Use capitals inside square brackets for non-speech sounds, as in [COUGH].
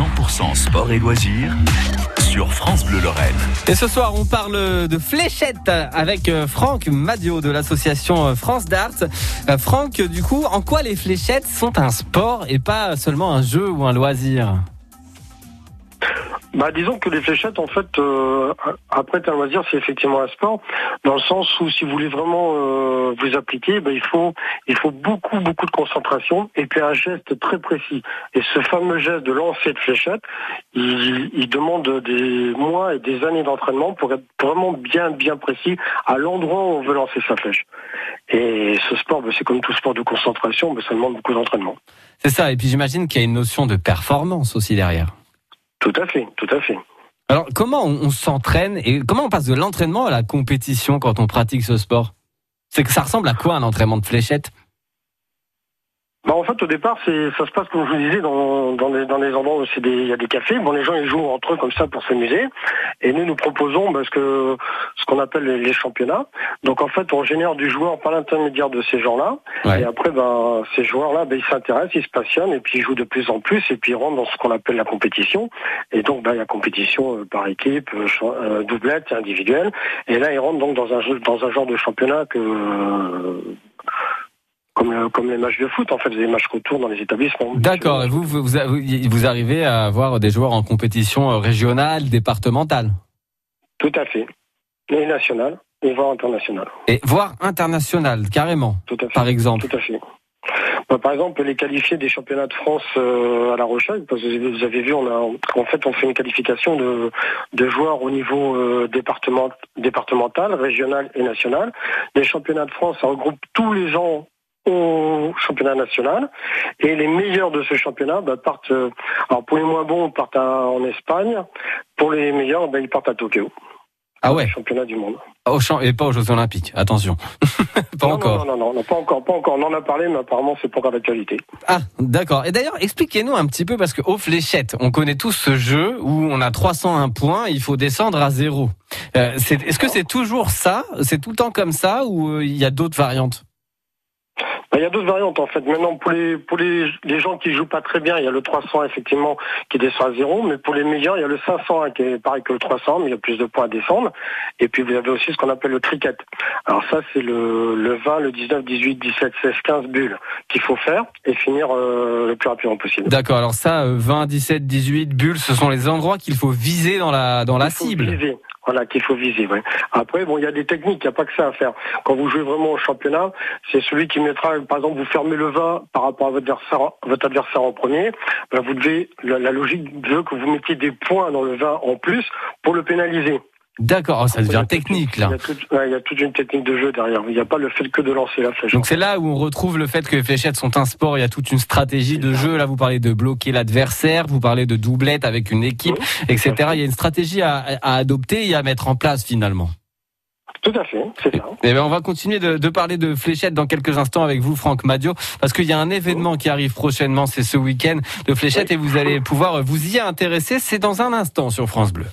100% sport et loisirs sur France Bleu Lorraine. Et ce soir, on parle de fléchettes avec euh, Franck Madio de l'association euh, France Darts. Euh, Franck, du coup, en quoi les fléchettes sont un sport et pas seulement un jeu ou un loisir? Bah, disons que les fléchettes, en fait, euh, après un loisir, c'est effectivement un sport, dans le sens où si vous voulez vraiment euh, vous appliquer, bah, il faut il faut beaucoup beaucoup de concentration et puis un geste très précis. Et ce fameux geste de lancer de fléchette, il, il demande des mois et des années d'entraînement pour être vraiment bien bien précis à l'endroit où on veut lancer sa flèche. Et ce sport, bah, c'est comme tout sport de concentration, bah, ça demande beaucoup d'entraînement. C'est ça. Et puis j'imagine qu'il y a une notion de performance aussi derrière. Tout à fait, tout à fait. Alors, comment on, s'entraîne et comment on passe de l'entraînement à la compétition quand on pratique ce sport? C'est que ça ressemble à quoi un entraînement de fléchette? Bah, en fait, au départ, c'est, ça se passe comme je vous disais dans, dans, des, dans des endroits où c'est des, il y a des cafés. Bon, les gens ils jouent entre eux comme ça pour s'amuser. Et nous, nous proposons parce que ce qu'on appelle les, les championnats. Donc, en fait, on génère du joueur par l'intermédiaire de ces gens-là. Ouais. Et après, ben, ces joueurs-là, ben, ils s'intéressent, ils se passionnent et puis ils jouent de plus en plus et puis ils rentrent dans ce qu'on appelle la compétition. Et donc, ben, il y a compétition euh, par équipe, euh, euh, doublette, et individuelle. Et là, ils rentrent donc dans un jeu, dans un genre de championnat que euh, comme, le- comme les matchs de foot, en fait, des matchs retour dans les établissements. D'accord. Et vous, vous, vous, vous arrivez à avoir des joueurs en compétition euh, régionale, départementale? Tout à fait. Et national, et voire international. et voire internationale, carrément. Tout à fait. Par exemple. Tout à fait. Bah, par exemple, les qualifiés des championnats de France euh, à La Rochelle, parce que vous avez vu, on a, en fait, on fait une qualification de, de joueurs au niveau euh, département, départemental, régional et national. Les championnats de France, ça regroupe tous les gens au championnat national et les meilleurs de ce championnat bah, partent euh, alors pour les moins bons partent à- en Espagne pour les meilleurs bah, ils partent à Tokyo Ah ouais. championnat du monde Au champ et pas aux Jeux Olympiques. Attention. [LAUGHS] pas non, encore. non, non, non, non, pas encore, pas encore. On en a parlé, mais apparemment, c'est pas encore d'actualité. Ah, d'accord. Et d'ailleurs, expliquez-nous un petit peu, parce que aux fléchettes, on connaît tous ce jeu où on a 301 points, il faut descendre à zéro. Euh, Est-ce que c'est toujours ça? C'est tout le temps comme ça ou euh, il y a d'autres variantes? Bah, Il y a d'autres variantes en fait. Maintenant, pour les pour les, les gens qui jouent pas très bien, il y a le 300 effectivement qui descend à zéro, mais pour les meilleurs, il y a le 500 qui est pareil que le 300, mais il y a plus de points à descendre. Et puis vous avez aussi ce qu'on appelle le cricket. Alors ça, c'est le, le 20, le 19, 18, 17, 16, 15 bulles qu'il faut faire et finir euh, le plus rapidement possible. D'accord. Alors ça, euh, 20, 17, 18 bulles, ce sont les endroits qu'il faut viser dans la dans la Il cible. viser. Voilà, qu'il faut viser. Après, bon, il y a des techniques, il n'y a pas que ça à faire. Quand vous jouez vraiment au championnat, c'est celui qui mettra, par exemple, vous fermez le 20 par rapport à votre adversaire, votre adversaire en premier. Ben, vous devez, la, la logique veut que vous mettiez des points dans le 20 en plus pour le pénaliser. D'accord. Oh, ça devient technique Il là. y, a toute, ouais, il y a toute une technique de jeu derrière. Il n'y a pas le fait que de lancer la flèche. Donc c'est là où on retrouve le fait que les fléchettes sont un sport. Il y a toute une stratégie de jeu. Là, vous parlez de bloquer l'adversaire, vous parlez de doublette avec une équipe, etc. Il y a une stratégie à, à adopter et à mettre en place finalement. Tout à fait, c'est ça. Eh bien, on va continuer de, de parler de fléchettes dans quelques instants avec vous, Franck Madio, parce qu'il y a un événement qui arrive prochainement, c'est ce week-end de fléchettes, et vous allez pouvoir vous y intéresser. C'est dans un instant sur France Bleu.